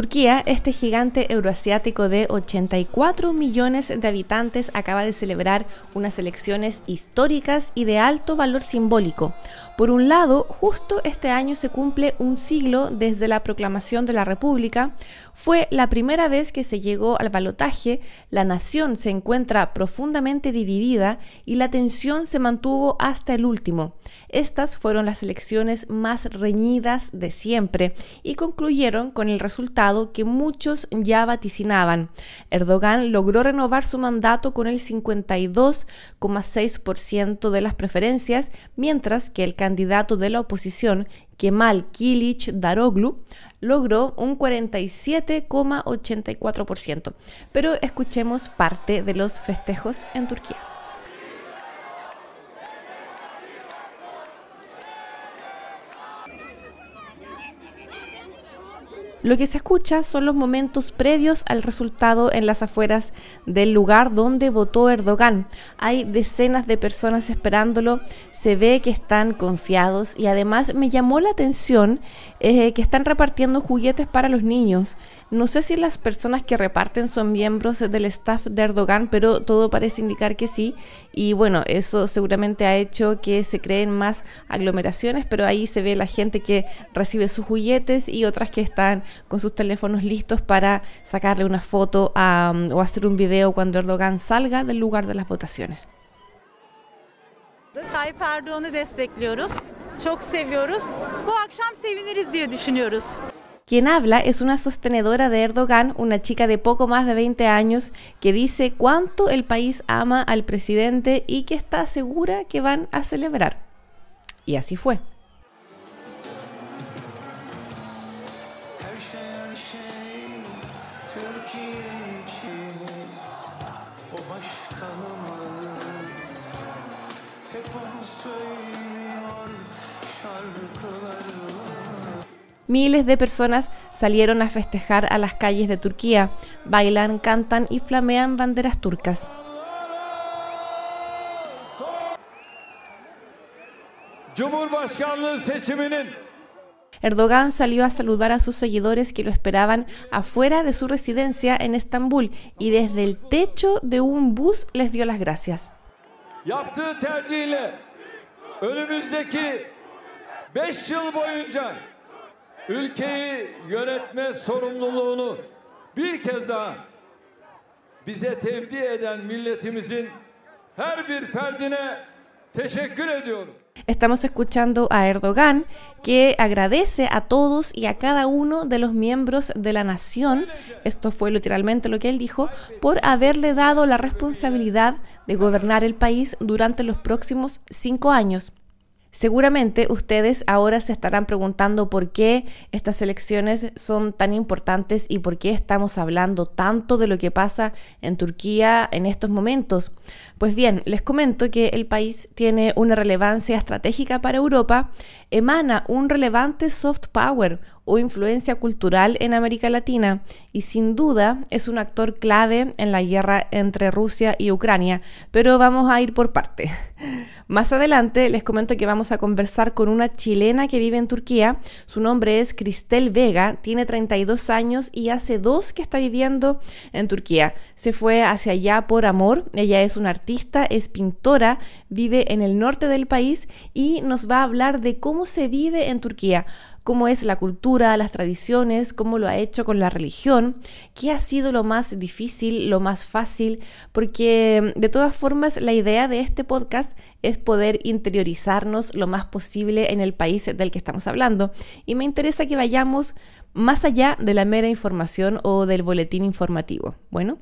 Turquía, este gigante euroasiático de 84 millones de habitantes, acaba de celebrar unas elecciones históricas y de alto valor simbólico. Por un lado, justo este año se cumple un siglo desde la proclamación de la República. Fue la primera vez que se llegó al balotaje, la nación se encuentra profundamente dividida y la tensión se mantuvo hasta el último. Estas fueron las elecciones más reñidas de siempre y concluyeron con el resultado que muchos ya vaticinaban. Erdogan logró renovar su mandato con el 52,6% de las preferencias, mientras que el candidato de la oposición, Kemal Kilic Daroglu, logró un 47,84%. Pero escuchemos parte de los festejos en Turquía. Lo que se escucha son los momentos previos al resultado en las afueras del lugar donde votó Erdogan. Hay decenas de personas esperándolo, se ve que están confiados y además me llamó la atención eh, que están repartiendo juguetes para los niños. No sé si las personas que reparten son miembros del staff de Erdogan, pero todo parece indicar que sí. Y bueno, eso seguramente ha hecho que se creen más aglomeraciones, pero ahí se ve la gente que recibe sus juguetes y otras que están con sus teléfonos listos para sacarle una foto o hacer un video cuando Erdogan salga del lugar de las votaciones. Çok seviyoruz. Bu seviniriz diye düşünüyoruz. Quien habla es una sostenedora de Erdogan, una chica de poco más de 20 años, que dice cuánto el país ama al presidente y que está segura que van a celebrar. Y así fue. Miles de personas salieron a festejar a las calles de Turquía, bailan, cantan y flamean banderas turcas. Erdogan salió a saludar a sus seguidores que lo esperaban afuera de su residencia en Estambul y desde el techo de un bus les dio las gracias. Estamos escuchando a Erdogan que agradece a todos y a cada uno de los miembros de la nación, esto fue literalmente lo que él dijo, por haberle dado la responsabilidad de gobernar el país durante los próximos cinco años. Seguramente ustedes ahora se estarán preguntando por qué estas elecciones son tan importantes y por qué estamos hablando tanto de lo que pasa en Turquía en estos momentos. Pues bien, les comento que el país tiene una relevancia estratégica para Europa, emana un relevante soft power o influencia cultural en América Latina y sin duda es un actor clave en la guerra entre Rusia y Ucrania, pero vamos a ir por parte. Más adelante les comento que vamos a conversar con una chilena que vive en Turquía. Su nombre es Cristel Vega, tiene 32 años y hace dos que está viviendo en Turquía. Se fue hacia allá por amor. Ella es una artista, es pintora, vive en el norte del país y nos va a hablar de cómo se vive en Turquía cómo es la cultura, las tradiciones, cómo lo ha hecho con la religión, qué ha sido lo más difícil, lo más fácil, porque de todas formas la idea de este podcast es poder interiorizarnos lo más posible en el país del que estamos hablando. Y me interesa que vayamos más allá de la mera información o del boletín informativo. Bueno.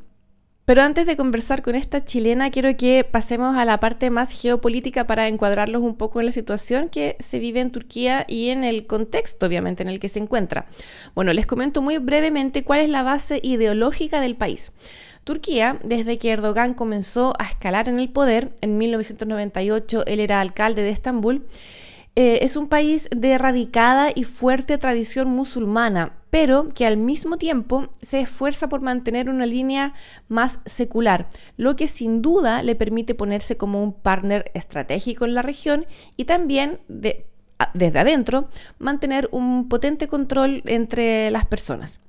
Pero antes de conversar con esta chilena, quiero que pasemos a la parte más geopolítica para encuadrarlos un poco en la situación que se vive en Turquía y en el contexto, obviamente, en el que se encuentra. Bueno, les comento muy brevemente cuál es la base ideológica del país. Turquía, desde que Erdogan comenzó a escalar en el poder, en 1998 él era alcalde de Estambul, eh, es un país de radicada y fuerte tradición musulmana pero que al mismo tiempo se esfuerza por mantener una línea más secular, lo que sin duda le permite ponerse como un partner estratégico en la región y también desde adentro mantener un potente control entre las personas.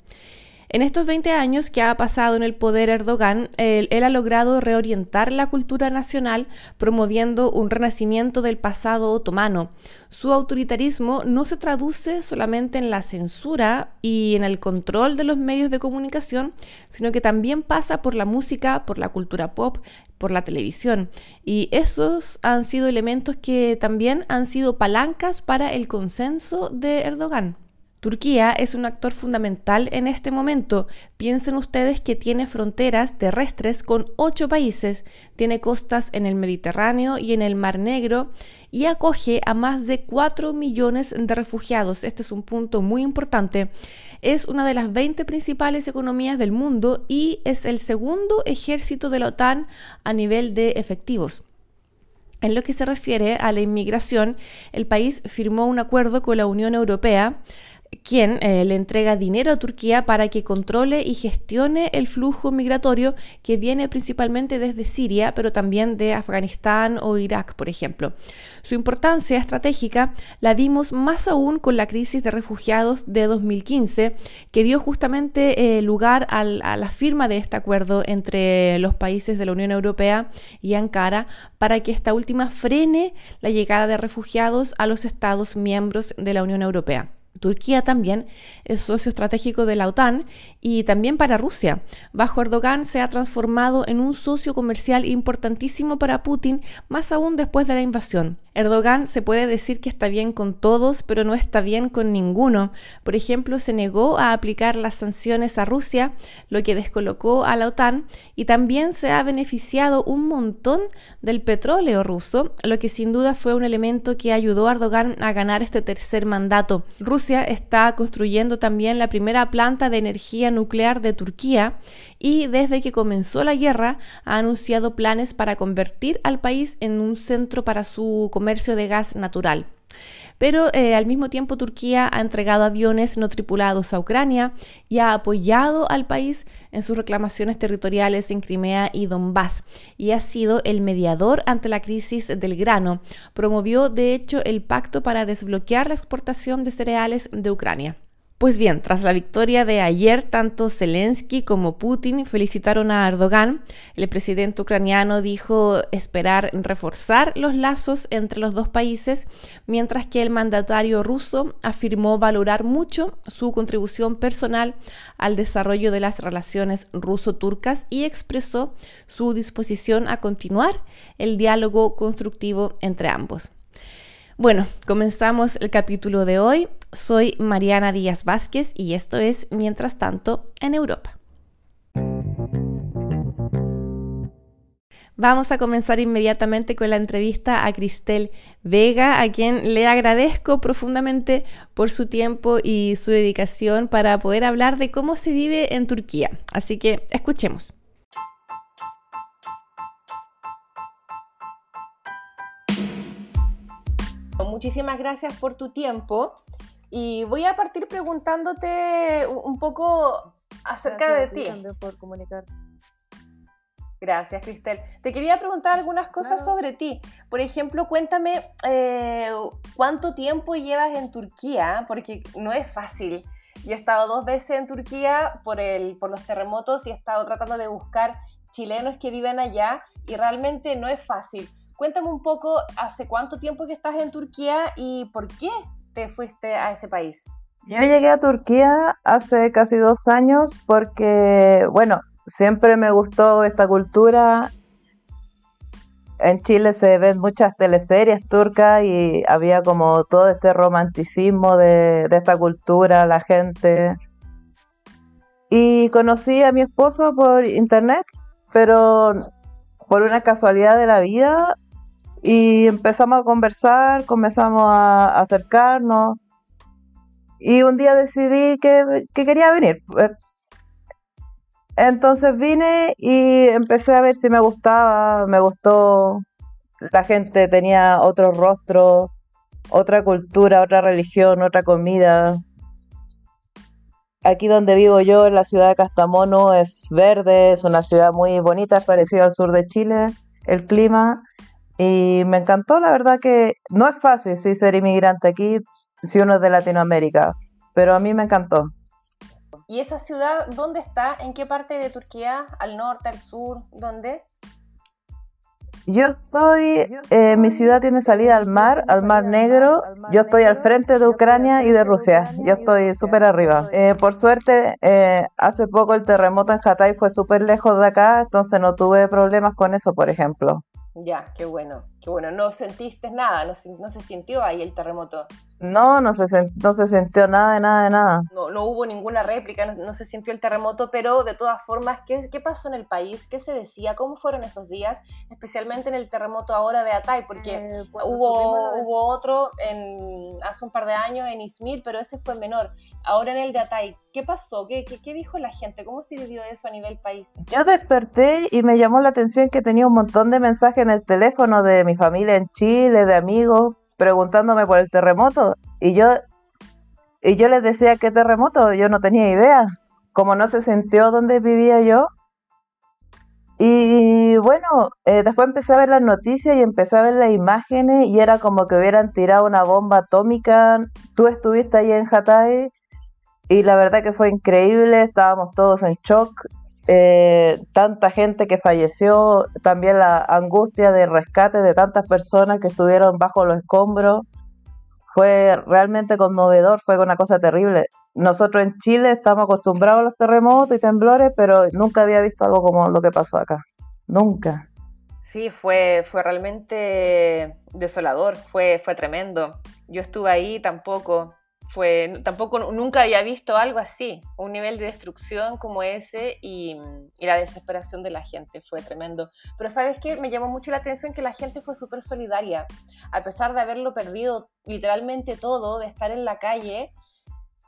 En estos 20 años que ha pasado en el poder Erdogan, él, ha logrado reorientar la cultura nacional promoviendo un renacimiento del pasado otomano. Su autoritarismo no se traduce solamente en la censura y en el control de los medios de comunicación, sino que también pasa por la música, por la cultura pop, por la televisión. Y esos han sido elementos que también han sido palancas para el consenso de Erdogan. Turquía es un actor fundamental en este momento. Piensen ustedes que tiene fronteras terrestres con ocho países, tiene costas en el Mediterráneo y en el Mar Negro y acoge a más de 4 millones de refugiados. Este es un punto muy importante. Es una de las 20 principales economías del mundo y es el segundo ejército de la OTAN a nivel de efectivos. En lo que se refiere a la inmigración, el país firmó un acuerdo con la Unión Europea quien eh, le entrega dinero a Turquía para que controle y gestione el flujo migratorio que viene principalmente desde Siria, pero también de Afganistán o Irak, por ejemplo. Su importancia estratégica la vimos más aún con la crisis de refugiados de 2015, que dio justamente eh, lugar a la firma de este acuerdo entre los países de la Unión Europea y Ankara para que esta última frene la llegada de refugiados a los Estados miembros de la Unión Europea. Turquía también es socio estratégico de la OTAN y también para Rusia. Bajo Erdogan se ha transformado en un socio comercial importantísimo para Putin, más aún después de la invasión. Erdogan se puede decir que está bien con todos, pero no está bien con ninguno. Por ejemplo, se negó a aplicar las sanciones a Rusia, lo que descolocó a la OTAN, y también se ha beneficiado un montón del petróleo ruso, lo que sin duda fue un elemento que ayudó a Erdogan a ganar este tercer mandato. Está construyendo también la primera planta de energía nuclear de Turquía y desde que comenzó la guerra ha anunciado planes para convertir al país en un centro para su comercio de gas natural. Pero eh, al mismo tiempo Turquía ha entregado aviones no tripulados a Ucrania y ha apoyado al país en sus reclamaciones territoriales en Crimea y Donbass y ha sido el mediador ante la crisis del grano. Promovió de hecho el pacto para desbloquear la exportación de cereales de Ucrania. Pues bien, tras la victoria de ayer, tanto Zelensky como Putin felicitaron a Erdogan. El presidente ucraniano dijo esperar reforzar los lazos entre los dos países, mientras que el mandatario ruso afirmó valorar mucho su contribución personal al desarrollo de las relaciones ruso-turcas y expresó su disposición a continuar el diálogo constructivo entre ambos. Bueno, comenzamos el capítulo de hoy. Soy Mariana Díaz Vázquez y esto es Mientras tanto en Europa. Vamos a comenzar inmediatamente con la entrevista a Cristel Vega, a quien le agradezco profundamente por su tiempo y su dedicación para poder hablar de cómo se vive en Turquía. Así que escuchemos. Muchísimas gracias por tu tiempo y voy a partir preguntándote un poco acerca de ti. por comunicar. Gracias, Cristel. Te quería preguntar algunas cosas sobre ti. Por ejemplo, cuéntame eh, cuánto tiempo llevas en Turquía, porque no es fácil. Yo he estado dos veces en Turquía por, el, por los terremotos y he estado tratando de buscar chilenos que viven allá y realmente no es fácil. Cuéntame un poco, ¿hace cuánto tiempo que estás en Turquía y por qué te fuiste a ese país? Yo llegué a Turquía hace casi dos años porque, bueno, siempre me gustó esta cultura. En Chile se ven muchas teleseries turcas y había como todo este romanticismo de, de esta cultura, la gente. Y conocí a mi esposo por internet, pero por una casualidad de la vida y empezamos a conversar, comenzamos a acercarnos. Y un día decidí que, quería venir. Entonces vine y empecé a ver si me gustaba, me gustó. La gente tenía otro rostro, otra cultura, otra religión, otra comida. aquí donde vivo yo, en la ciudad de Castamono, es verde, es una ciudad muy bonita, es parecido al sur de Chile, el clima. Y me encantó, la verdad que no es fácil sí, ser inmigrante aquí si uno es de Latinoamérica, pero a mí me encantó. ¿Y esa ciudad dónde está? ¿En qué parte de Turquía? ¿Al norte, al sur? ¿Dónde? Yo estoy, eh, mi ciudad tiene salida al mar, al mar Negro. Yo estoy al frente de Ucrania y de Rusia. Yo estoy súper arriba. Eh, por suerte, eh, hace poco el terremoto en Hatay fue súper lejos de acá, entonces no tuve problemas con eso, por ejemplo. Ya, qué bueno, qué bueno. ¿No sentiste nada? ¿No, no se sintió ahí el terremoto? No, no se, no se sintió nada de nada de nada. No, no hubo ninguna réplica, no, se sintió el terremoto, pero de todas formas, ¿qué, ¿qué pasó en el país? ¿Qué se decía? ¿Cómo fueron esos días? Especialmente en el terremoto ahora de Atay, porque eh, hubo, hubo otro en, hace un par de años en Izmir, pero ese fue menor. Ahora en el de Atay, ¿qué pasó? ¿Qué, qué, qué dijo la gente? ¿Cómo se vivió eso a nivel país? Yo desperté y me llamó la atención que tenía un montón de mensajes en el teléfono de mi familia en Chile, de amigos, preguntándome por el terremoto. Y yo, y yo les decía, ¿qué terremoto? Yo no tenía idea. Como no se sintió donde vivía yo. Y bueno, eh, después empecé a ver las noticias y empecé a ver las imágenes y era como que hubieran tirado una bomba atómica. Tú estuviste ahí en Hatay y la verdad que fue increíble, estábamos todos en shock. Eh, tanta gente que falleció, también la angustia de rescate de tantas personas que estuvieron bajo los escombros. Fue realmente conmovedor, fue una cosa terrible. Nosotros en Chile estamos acostumbrados a los terremotos y temblores, pero nunca había visto algo como lo que pasó acá. Nunca. Sí, fue, fue realmente desolador, fue, fue tremendo. Yo estuve ahí tampoco, fue, tampoco nunca había visto algo así, un nivel de destrucción como ese y, la desesperación de la gente fue tremendo. Pero sabes qué, me llamó mucho la atención que la gente fue súper solidaria, a pesar de haberlo perdido literalmente todo, de estar en la calle,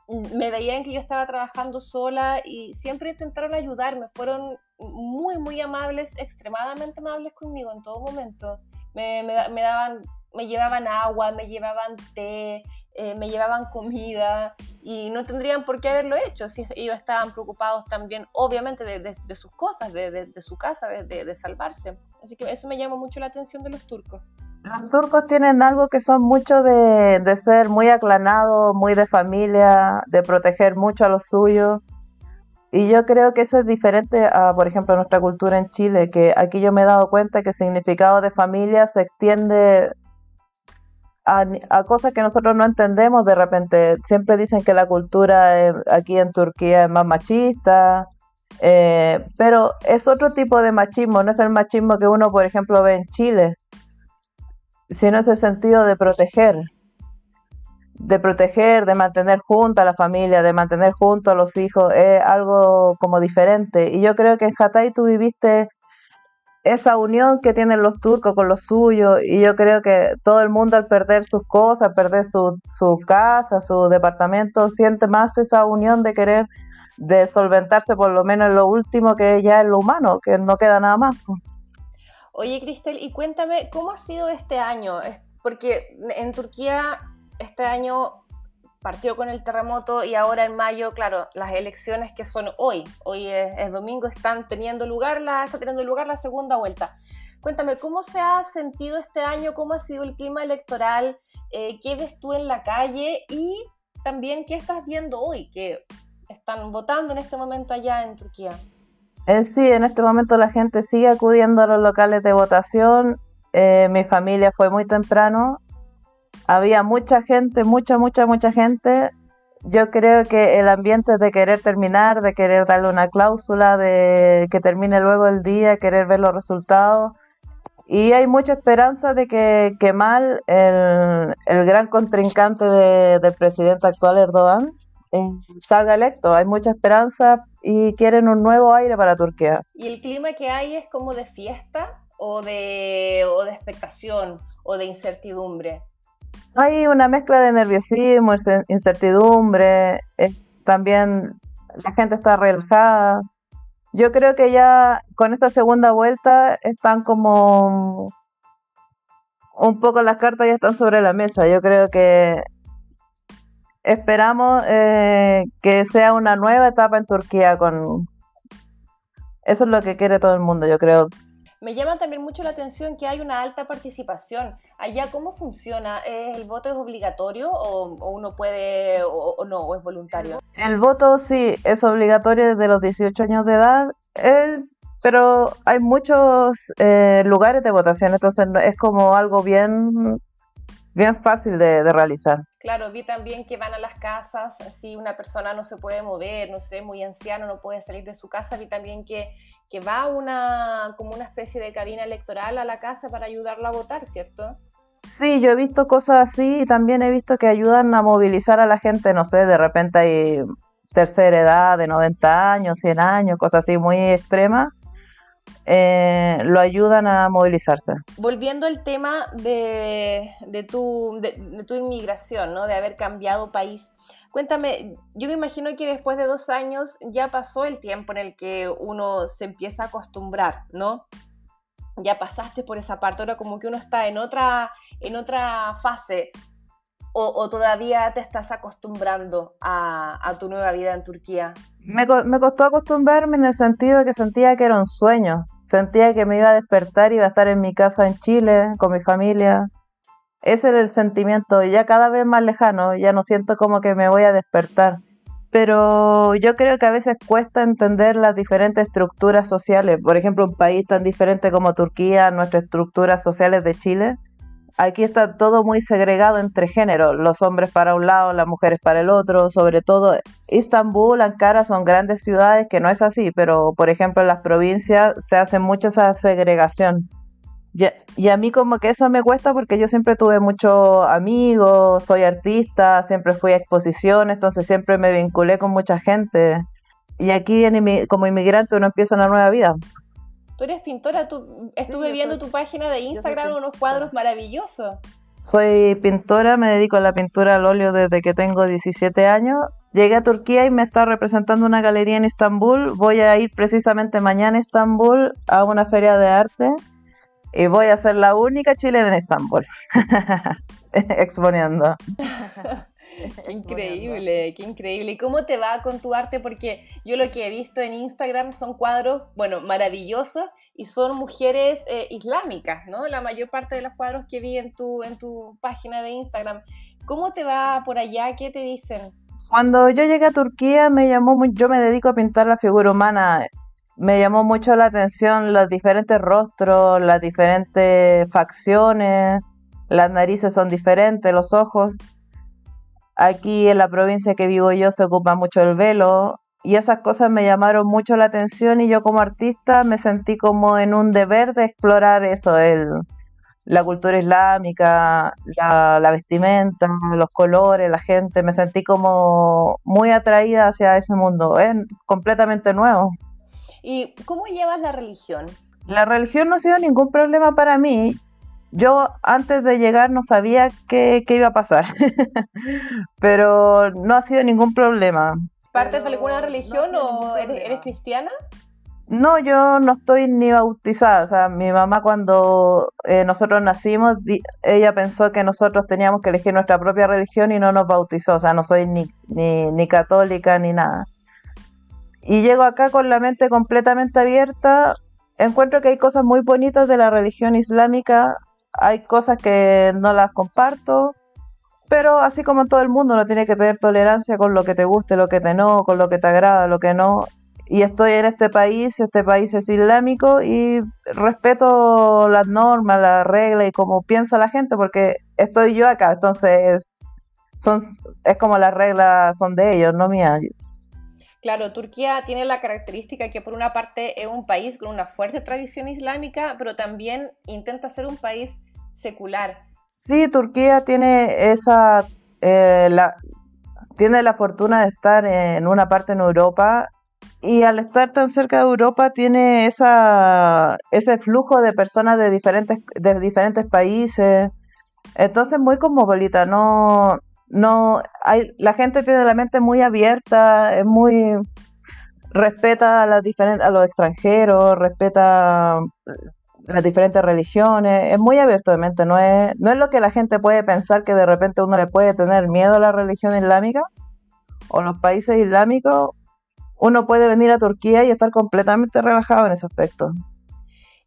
me veían que yo estaba trabajando sola y siempre intentaron ayudarme, fueron muy, muy amables, extremadamente amables conmigo en todo momento. Me, me daban, me llevaban agua, me llevaban té, eh, me llevaban comida y no tendrían por qué haberlo hecho si ellos estaban preocupados también, obviamente, de, sus cosas, de, su casa, de, salvarse. Así que eso me llamó mucho la atención de los turcos. Los turcos tienen algo que son mucho de, ser muy aclanados, muy de familia, de proteger mucho a los suyos. Y yo creo que eso es diferente a, por ejemplo, nuestra cultura en Chile, que aquí yo me he dado cuenta que el significado de familia se extiende a, cosas que nosotros no entendemos de repente. Siempre dicen que la cultura aquí en Turquía es más machista, eh, pero es otro tipo de machismo, no es el machismo que uno, por ejemplo, ve en Chile, sino ese sentido de proteger, de proteger, de mantener junto a la familia, de mantener junto a los hijos, es algo como diferente. Y yo creo que en Hatay tú viviste esa unión que tienen los turcos con los suyos y yo creo que todo el mundo al perder sus cosas, perder su, su casa, su departamento, siente más esa unión de querer de solventarse por lo menos en lo último que ya es lo humano, que no queda nada más. Oye, Cristel, y cuéntame, ¿cómo ha sido este año? Porque en Turquía este año partió con el terremoto y ahora en mayo, claro, las elecciones que son hoy, hoy es, domingo, están teniendo lugar la, está teniendo lugar la segunda vuelta. Cuéntame, ¿cómo se ha sentido este año? ¿Cómo ha sido el clima electoral? Eh, ¿Qué ves tú en la calle? Y también, ¿qué estás viendo hoy? Que están votando en este momento allá en Turquía. Eh, sí, en este momento la gente sigue acudiendo a los locales de votación. Eh, mi familia fue muy temprano había mucha gente, mucha, mucha, mucha gente. Yo creo que el ambiente de querer terminar, de querer darle una cláusula, de que termine luego el día, querer ver los resultados. Y hay mucha esperanza de que Kemal, el, el gran contrincante del presidente actual Erdogan, eh, salga electo. Hay mucha esperanza y quieren un nuevo aire para Turquía. ¿Y el clima que hay es como de fiesta o de, o de expectación o de incertidumbre? Hay una mezcla de nerviosismo, incertidumbre, también la gente está relajada. Yo creo que ya con esta segunda vuelta están como un poco las cartas ya están sobre la mesa. Yo creo que esperamos eh, que sea una nueva etapa en Turquía con... Eso es lo que quiere todo el mundo, yo creo. Me llama también mucho la atención que hay una alta participación. Allá, ¿cómo funciona? ¿El voto es obligatorio o, uno puede o, no, o es voluntario? El voto sí es obligatorio desde los 18 años de edad, pero hay muchos eh, lugares de votación, entonces es como algo bien bien fácil de, realizar. Claro, vi también que van a las casas, si una persona no se puede mover, no sé, muy anciano, no puede salir de su casa, vi también que, que va una, como una especie de cabina electoral a la casa para ayudarlo a votar, ¿cierto? Sí, yo he visto cosas así y también he visto que ayudan a movilizar a la gente, no sé, de repente hay tercera edad de 90 años, 100 años, cosas así muy extremas eh, lo ayudan a movilizarse. Volviendo al tema de, tu, de, tu inmigración, ¿no? de haber cambiado país, cuéntame, yo me imagino que después de dos años ya pasó el tiempo en el que uno se empieza a acostumbrar, ¿no? Ya pasaste por esa parte, ahora como que uno está en otra, en otra fase. O, todavía te estás acostumbrando a, tu nueva vida en Turquía? Me, me, costó acostumbrarme en el sentido de que sentía que era un sueño. Sentía que me iba a despertar y iba a estar en mi casa en Chile con mi familia. Ese era el sentimiento, ya cada vez más lejano, ya no siento como que me voy a despertar. Pero yo creo que a veces cuesta entender las diferentes estructuras sociales. Por ejemplo, un país tan diferente como Turquía, nuestras estructuras sociales de Chile, aquí está todo muy segregado entre géneros, los hombres para un lado, las mujeres para el otro, sobre todo Istambul, Ankara son grandes ciudades que no es así, pero por ejemplo en las provincias se hace mucho esa segregación. Y, a mí como que eso me cuesta porque yo siempre tuve muchos amigos, soy artista, siempre fui a exposiciones, entonces siempre me vinculé con mucha gente. Y aquí como inmigrante uno empieza una nueva vida. Tú eres pintora, tú, estuve viendo tu página de Instagram, unos cuadros maravillosos. Soy pintora, me dedico a la pintura al óleo desde que tengo 17 años. Llegué a Turquía y me está representando una galería en Estambul. Voy a ir precisamente mañana a Estambul a una feria de arte y voy a ser la única chilena en Estambul exponiendo. Qué increíble, qué increíble. ¿Y cómo te va con tu arte? Porque yo lo que he visto en Instagram son cuadros, bueno, maravillosos y son mujeres eh, islámicas, ¿no? La mayor parte de los cuadros que vi en tu, en tu página de Instagram. ¿Cómo te va por allá? ¿Qué te dicen? Cuando yo llegué a Turquía me llamó, yo me dedico a pintar la figura humana. Me llamó mucho la atención los diferentes rostros, las diferentes facciones, las narices son diferentes, los ojos. Aquí en la provincia que vivo yo se ocupa mucho el velo y esas cosas me llamaron mucho la atención y yo como artista me sentí como en un deber de explorar eso, el, la cultura islámica, la, vestimenta, los colores, la gente, me sentí como muy atraída hacia ese mundo, es completamente nuevo. ¿Y cómo llevas la religión? La religión no ha sido ningún problema para mí yo antes de llegar no sabía qué, iba a pasar, pero no ha sido ningún problema. ¿Partes de alguna religión o eres, cristiana? No, yo no estoy ni bautizada. O sea, mi mamá cuando eh, nosotros nacimos, ella pensó que nosotros teníamos que elegir nuestra propia religión y no nos bautizó. O sea, no soy ni, ni, ni católica ni nada. Y llego acá con la mente completamente abierta. Encuentro que hay cosas muy bonitas de la religión islámica hay cosas que no las comparto, pero así como todo el mundo no tiene que tener tolerancia con lo que te guste, lo que te no, con lo que te agrada, lo que no. Y estoy en este país, este país es islámico y respeto las normas, las reglas y cómo piensa la gente, porque estoy yo acá, entonces son, es como las reglas son de ellos, no mías. Claro, Turquía tiene la característica que por una parte es un país con una fuerte tradición islámica, pero también intenta ser un país secular. Sí, Turquía tiene esa eh, la, tiene la fortuna de estar en una parte en Europa y al estar tan cerca de Europa tiene esa ese flujo de personas de diferentes de diferentes países. Entonces muy cosmopolita, no no hay la gente tiene la mente muy abierta es muy respeta a las diferentes a los extranjeros respeta las diferentes religiones, es muy abierto de mente, no es, no es lo que la gente puede pensar que de repente uno le puede tener miedo a la religión islámica o los países islámicos, uno puede venir a Turquía y estar completamente relajado en ese aspecto.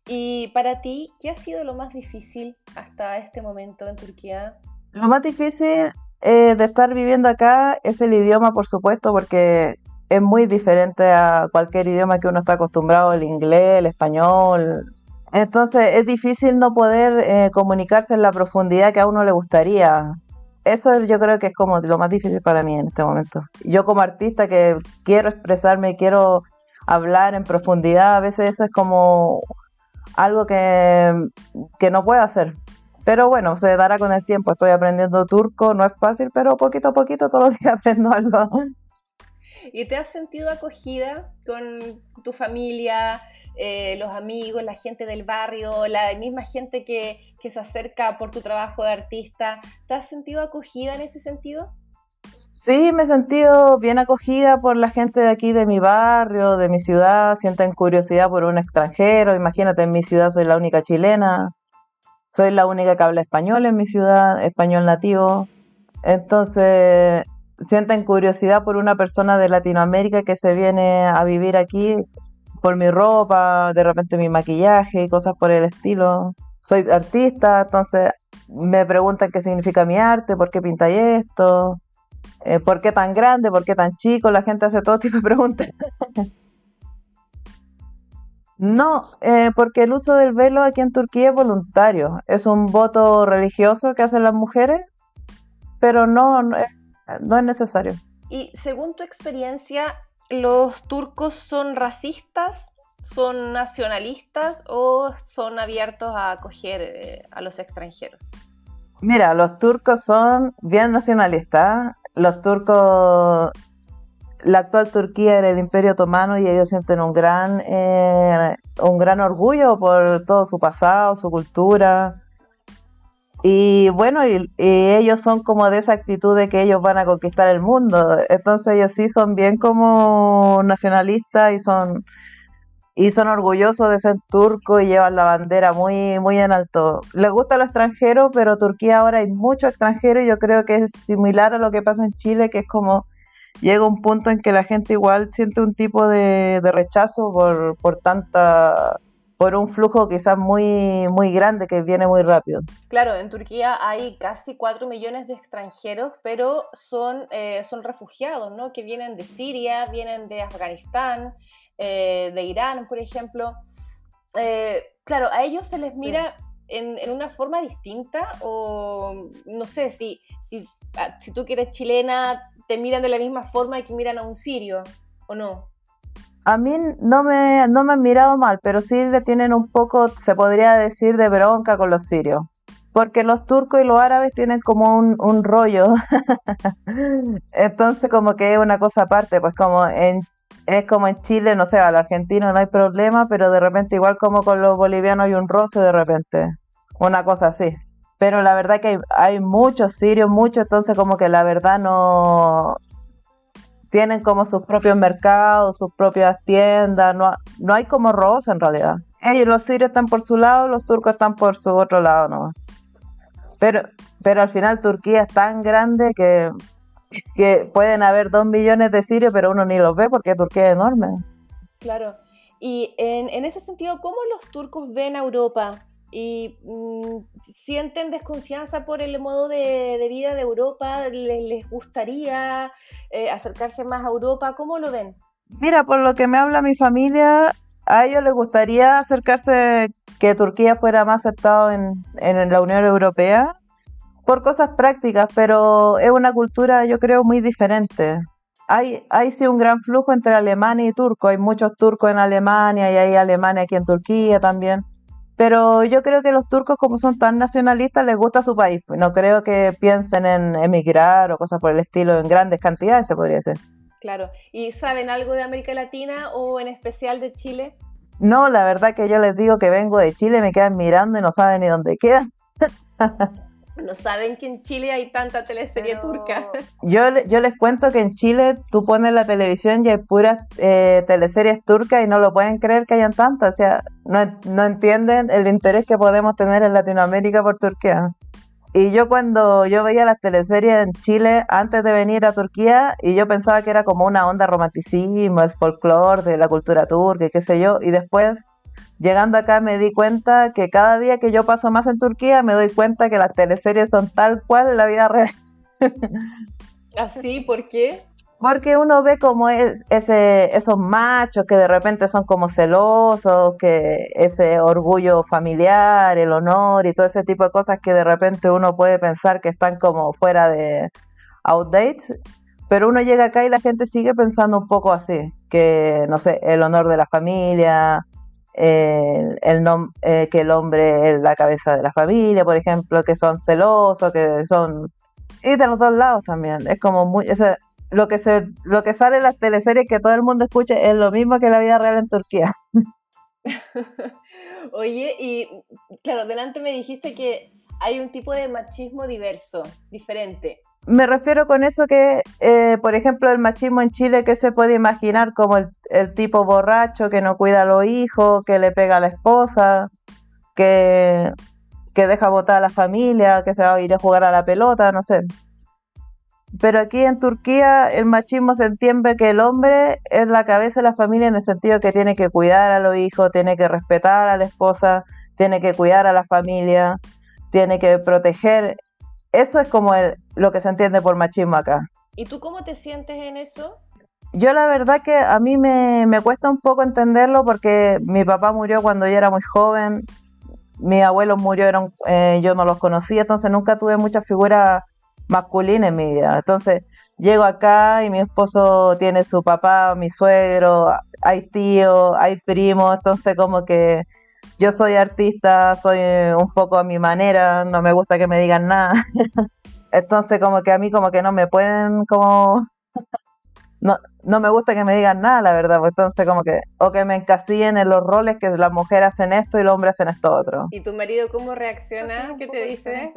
Y para ti, ¿qué ha sido lo más difícil hasta este momento en Turquía? Lo más difícil eh, de estar viviendo acá es el idioma, por supuesto, porque es muy diferente a cualquier idioma que uno está acostumbrado, el inglés, el español. Entonces es difícil no poder eh, comunicarse en la profundidad que a uno le gustaría. Eso yo creo que es como lo más difícil para mí en este momento. Yo como artista que quiero expresarme quiero hablar en profundidad, a veces eso es como algo que, que no puedo hacer. Pero bueno, se dará con el tiempo. Estoy aprendiendo turco, no es fácil, pero poquito a poquito todos los días aprendo algo. ¿Y te has sentido acogida con tu familia, eh, los amigos, la gente del barrio, la misma gente que, que se acerca por tu trabajo de artista? ¿Te has sentido acogida en ese sentido? Sí, me he sentido bien acogida por la gente de aquí, de mi barrio, de mi ciudad. Sienten curiosidad por un extranjero. Imagínate, en mi ciudad soy la única chilena. Soy la única que habla español en mi ciudad, español nativo. Entonces, sienten curiosidad por una persona de Latinoamérica que se viene a vivir aquí por mi ropa, de repente mi maquillaje y cosas por el estilo. Soy artista, entonces me preguntan qué significa mi arte, por qué pintáis esto. Eh, ¿Por qué tan grande? ¿Por qué tan chico? La gente hace todo tipo de preguntas. no, eh, porque el uso del velo aquí en Turquía es voluntario. Es un voto religioso que hacen las mujeres, pero no, no es, no es necesario. Y según tu experiencia, ¿los turcos son racistas, son nacionalistas o son abiertos a acoger eh, a los extranjeros? Mira, los turcos son bien nacionalistas los turcos, la actual Turquía era el Imperio Otomano y ellos sienten un gran, eh, un gran orgullo por todo su pasado, su cultura. Y bueno, y, ellos son como de esa actitud de que ellos van a conquistar el mundo. Entonces ellos sí son bien como nacionalistas y son y son orgullosos de ser turcos y llevan la bandera muy, muy en alto. Les gusta lo extranjero, pero Turquía ahora hay mucho extranjero y yo creo que es similar a lo que pasa en Chile, que es como llega un punto en que la gente igual siente un tipo de, rechazo por, por tanta por un flujo quizás muy, muy grande que viene muy rápido. Claro, en Turquía hay casi 4 millones de extranjeros, pero son, eh, son refugiados, ¿no? Que vienen de Siria, vienen de Afganistán, eh, de Irán, por ejemplo. Eh, claro, a ellos se les mira en, una forma distinta o no sé, si, si, ah, si tú que eres chilena te miran de la misma forma que miran a un sirio o no. A mí no me, no me han mirado mal, pero sí le tienen un poco, se podría decir, de bronca con los sirios. Porque los turcos y los árabes tienen como un, un rollo. Entonces como que es una cosa aparte, pues como en es como en Chile, no sé, al argentino no hay problema, pero de repente igual como con los bolivianos hay un roce de repente, una cosa así. Pero la verdad que hay, muchos sirios, muchos, entonces como que la verdad no tienen como sus propios mercados, sus propias tiendas, no, no hay como roce en realidad. Ellos, los sirios están por su lado, los turcos están por su otro lado, ¿no? Pero, pero al final Turquía es tan grande que que pueden haber dos millones de sirios, pero uno ni los ve porque Turquía es enorme. Claro. Y en, ese sentido, ¿cómo los turcos ven a Europa? ¿Y mm, sienten desconfianza por el modo de, vida de Europa? ¿Les, gustaría eh, acercarse más a Europa? ¿Cómo lo ven? Mira, por lo que me habla mi familia, a ellos les gustaría acercarse, que Turquía fuera más aceptado en, en la Unión Europea, por cosas prácticas, pero es una cultura yo creo muy diferente. Hay, hay sí un gran flujo entre Alemania y turco, hay muchos turcos en Alemania y hay Alemania aquí en Turquía también. Pero yo creo que los turcos, como son tan nacionalistas, les gusta su país. No creo que piensen en emigrar o cosas por el estilo en grandes cantidades, se podría decir. Claro. ¿Y saben algo de América Latina o en especial de Chile? No, la verdad que yo les digo que vengo de Chile, me quedan mirando y no saben ni dónde quedan. no saben que en Chile hay tanta teleserie turca. Yo, yo les cuento que en Chile tú pones la televisión y hay puras eh, teleseries turcas y no lo pueden creer que hayan tantas. O sea, no, no entienden el interés que podemos tener en Latinoamérica por Turquía. Y yo cuando yo veía las teleseries en Chile antes de venir a Turquía, y yo pensaba que era como una onda romanticismo, el folclore de la cultura turca, y qué sé yo, y después llegando acá me di cuenta que cada día que yo paso más en Turquía me doy cuenta que las teleseries son tal cual la vida real. ¿Así? ¿Por qué? Porque uno ve como es, ese, esos machos que de repente son como celosos, que ese orgullo familiar, el honor y todo ese tipo de cosas que de repente uno puede pensar que están como fuera de outdate, pero uno llega acá y la gente sigue pensando un poco así, que no sé, el honor de la familia, el, eh, que el hombre es la cabeza de la familia, por ejemplo, que son celosos, que son... Y de los dos lados también, es como muy... Ese, lo que se lo que sale en las teleseries que todo el mundo escuche es lo mismo que la vida real en Turquía. Oye, y claro, delante me dijiste que hay un tipo de machismo diverso, diferente. Me refiero con eso que, eh, por ejemplo, el machismo en Chile que se puede imaginar como el, el, tipo borracho que no cuida a los hijos, que le pega a la esposa, que, que deja botar a la familia, que se va a ir a jugar a la pelota, no sé. Pero aquí en Turquía el machismo se entiende que el hombre es la cabeza de la familia en el sentido que tiene que cuidar a los hijos, tiene que respetar a la esposa, tiene que cuidar a la familia, tiene que proteger. Eso es como el, lo que se entiende por machismo acá. ¿Y tú cómo te sientes en eso? Yo la verdad que a mí me, me cuesta un poco entenderlo porque mi papá murió cuando yo era muy joven, mis abuelos murieron, eh, yo no los conocía, entonces nunca tuve mucha figura masculina en mi vida. Entonces, llego acá y mi esposo tiene su papá, mi suegro, hay tío, hay primo, entonces como que yo soy artista, soy un poco a mi manera, no me gusta que me digan nada. entonces como que a mí como que no me pueden como no, no me gusta que me digan nada, la verdad, pues entonces como que, o que me encasillen en los roles que las mujeres hacen esto y los hombres hacen esto otro. ¿Y tu marido cómo reacciona? ¿Qué te dice?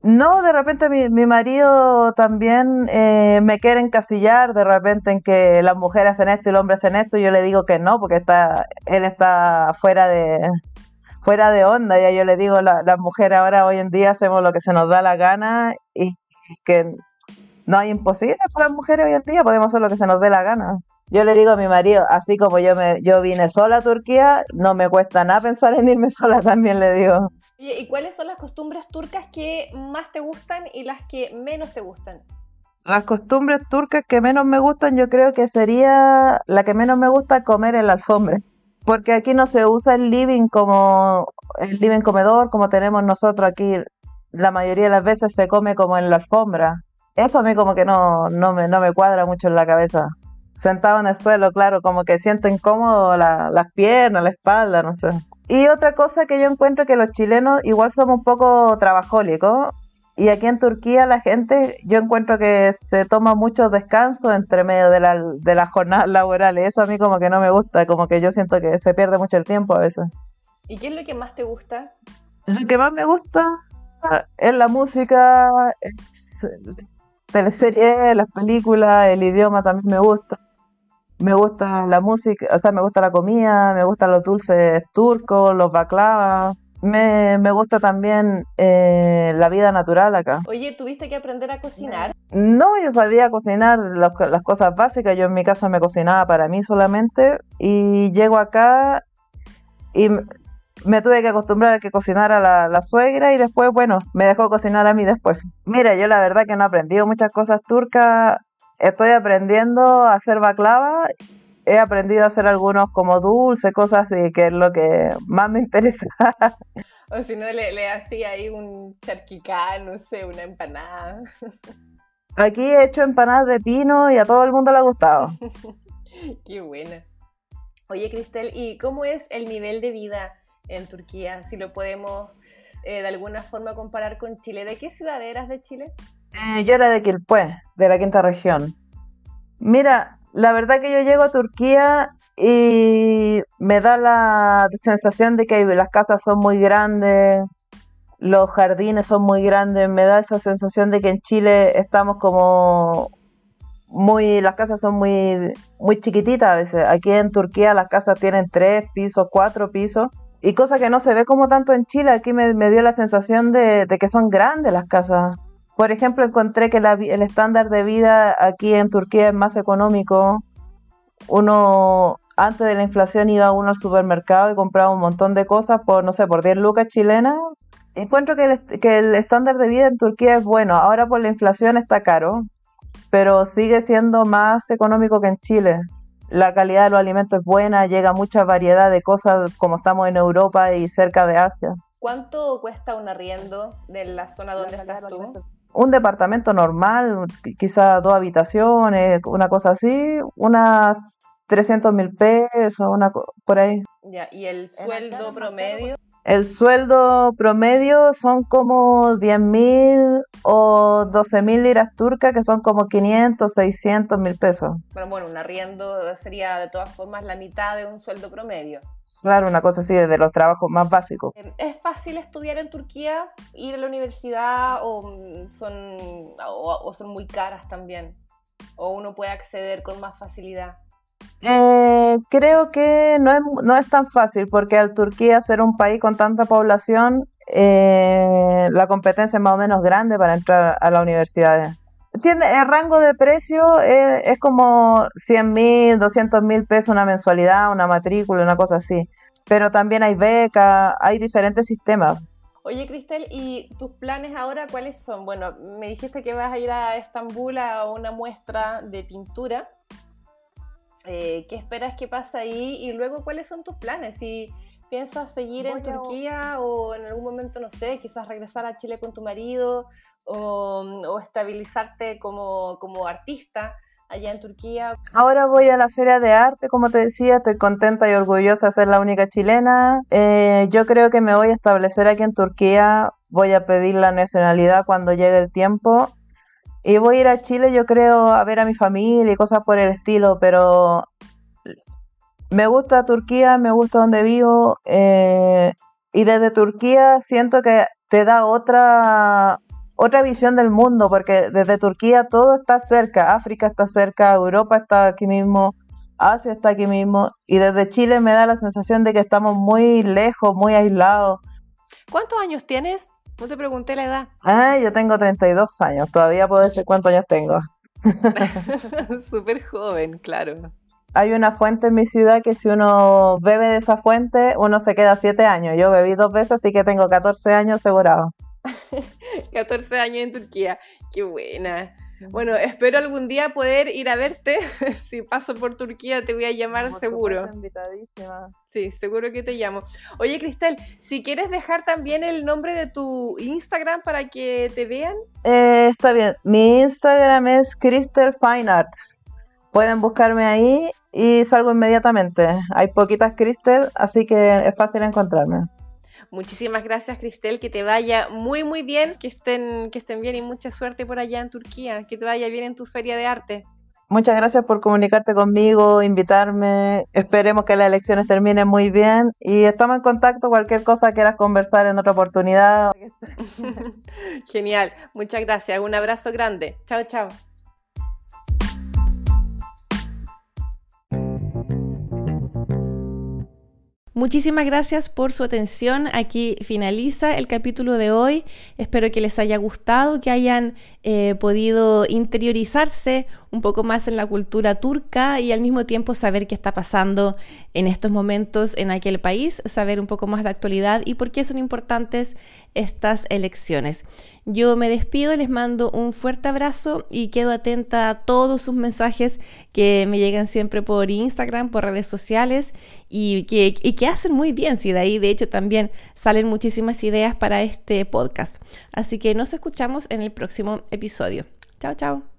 No, de repente mi, mi marido también eh, me quiere encasillar, de repente en que las mujeres hacen esto y los hombres hacen esto, y yo le digo que no, porque está, él está fuera de, fuera de onda, y yo le digo, la, las mujeres ahora hoy en día hacemos lo que se nos da la gana y que no hay imposible para las mujeres hoy en día, podemos hacer lo que se nos dé la gana. Yo le digo a mi marido, así como yo me, yo vine sola a Turquía, no me cuesta nada pensar en irme sola también, le digo. ¿Y cuáles son las costumbres turcas que más te gustan y las que menos te gustan? Las costumbres turcas que menos me gustan, yo creo que sería la que menos me gusta comer en la alfombra. Porque aquí no se usa el living como el living comedor, como tenemos nosotros aquí. La mayoría de las veces se come como en la alfombra. Eso a mí como que no, no, me, no me cuadra mucho en la cabeza. Sentado en el suelo, claro, como que siento incómodo las piernas, la espalda, no sé. Y otra cosa que yo encuentro que los chilenos igual somos un poco trabajólicos. Y aquí en Turquía la gente, yo encuentro que se toma mucho descanso entre medio de la, de las jornadas laborales. Eso a mí como que no me gusta, como que yo siento que se pierde mucho el tiempo a veces. ¿Y qué es lo que más te gusta? Lo que más me gusta es la música, es teleseries, las películas, el idioma también me gusta me gusta la música, o sea, me gusta la comida, me gustan los dulces turcos, los baklava. Me, me gusta también eh, la vida natural acá. Oye, ¿tuviste que aprender a cocinar? No, yo sabía cocinar las, las cosas básicas. Yo en mi casa me cocinaba para mí solamente. Y llego acá y me tuve que acostumbrar a que cocinara la, la, suegra y después, bueno, me dejó cocinar a mí después. Mira, yo la verdad que no he aprendido muchas cosas turcas estoy aprendiendo a hacer baklava. He aprendido a hacer algunos como dulces, cosas así, que es lo que más me interesa. o si no, le, le hacía ahí un charquicán, no sé, una empanada. Aquí he hecho empanadas de pino y a todo el mundo le ha gustado. Qué buena. Oye, Cristel, ¿y cómo es el nivel de vida en Turquía? Si lo podemos eh, de alguna forma comparar con Chile. ¿De qué ciudad eras de Chile? Eh, yo era de Quilpué, de la quinta región. Mira, la verdad que yo llego a Turquía y me da la sensación de que las casas son muy grandes, los jardines son muy grandes, me da esa sensación de que en Chile estamos como muy, las casas son muy, muy chiquititas a veces. Aquí en Turquía las casas tienen tres pisos, cuatro pisos, y cosa que no se ve como tanto en Chile, aquí me, dio la sensación de, que son grandes las casas. Por ejemplo, encontré que el estándar de vida aquí en Turquía es más económico. Uno, antes de la inflación, iba uno al supermercado y compraba un montón de cosas por, no sé, por 10 lucas chilenas. Encuentro que el, que el estándar de vida en Turquía es bueno. Ahora por la inflación está caro, pero sigue siendo más económico que en Chile. La calidad de los alimentos es buena, llega mucha variedad de cosas como estamos en Europa y cerca de Asia. ¿Cuánto cuesta un arriendo de la zona donde estás tú? Un departamento normal, quizás dos habitaciones, una cosa así, unas 300 mil pesos, una por ahí. Ya, ¿y el sueldo promedio? El sueldo promedio son como 10 mil o 12 mil liras turcas, que son como 500, 600 mil pesos. Pero bueno, un arriendo sería de todas formas la mitad de un sueldo promedio. Claro, una cosa así, de los trabajos más básicos. Em, ¿Es fácil estudiar en Turquía, ir a la universidad o son, o son muy caras también? ¿O uno puede acceder con más facilidad? Eh, creo que no es, no es tan fácil porque al Turquía ser un país con tanta población, eh, la competencia es más o menos grande para entrar a las universidades. Tiene, el rango de precio es, es como 100 mil, 200 mil pesos una mensualidad, una matrícula, una cosa así. Pero también hay becas, hay diferentes sistemas. Oye, Cristel, ¿y tus planes ahora cuáles son? Bueno, me dijiste que vas a ir a Estambul a una muestra de pintura. Eh, qué esperas que pase ahí y luego cuáles son tus planes. Si piensas seguir en Turquía o en algún momento, no sé, quizás regresar a Chile con tu marido o, estabilizarte como, como artista allá en Turquía. Ahora voy a la Feria de Arte, como te decía, estoy contenta y orgullosa de ser la única chilena. Eh, yo creo que me voy a establecer aquí en Turquía, voy a pedir la nacionalidad cuando llegue el tiempo y voy a ir a Chile, yo creo, a ver a mi familia y cosas por el estilo, pero me gusta Turquía, me gusta donde vivo. Eh, y desde Turquía siento que te da otra, otra visión del mundo, porque desde Turquía todo está cerca, África está cerca, Europa está aquí mismo, Asia está aquí mismo, y desde Chile me da la sensación de que estamos muy lejos, muy aislados. ¿Cuántos años tienes? No te pregunté la edad. Ah, yo tengo 32 años, todavía puedo decir cuántos años tengo. Súper joven, claro. Hay una fuente en mi ciudad que si uno bebe de esa fuente, uno se queda 7 años. Yo bebí dos veces, así que tengo 14 años asegurado. 14 años en Turquía, qué buena. Bueno, espero algún día poder ir a verte. si paso por Turquía te voy a llamar seguro. Invitadísima. Sí, seguro que te llamo. Oye, Cristel, si quieres dejar también el nombre de tu Instagram para que te vean. Eh, está bien. Mi Instagram es Cristel Fine Art. Pueden buscarme ahí y salgo inmediatamente. Hay poquitas Cristel, así que es fácil encontrarme. Muchísimas gracias, Cristel, que te vaya muy, muy bien, que estén, que estén bien y mucha suerte por allá en Turquía, que te vaya bien en tu feria de arte. Muchas gracias por comunicarte conmigo, invitarme. Esperemos que las elecciones terminen muy bien y estamos en contacto. Cualquier cosa quieras conversar en otra oportunidad. Genial, muchas gracias. Un abrazo grande. Chao, chao. Muchísimas gracias por su atención. Aquí finaliza el capítulo de hoy. Espero que les haya gustado, que hayan eh, podido interiorizarse un poco más en la cultura turca y al mismo tiempo saber qué está pasando en estos momentos en aquel país, saber un poco más de actualidad y por qué son importantes estas elecciones. Yo me despido, les mando un fuerte abrazo y quedo atenta a todos sus mensajes que me llegan siempre por Instagram, por redes sociales y que, y que hacen muy bien, si de ahí de hecho también salen muchísimas ideas para este podcast. Así que nos escuchamos en el próximo episodio. Chao, chao.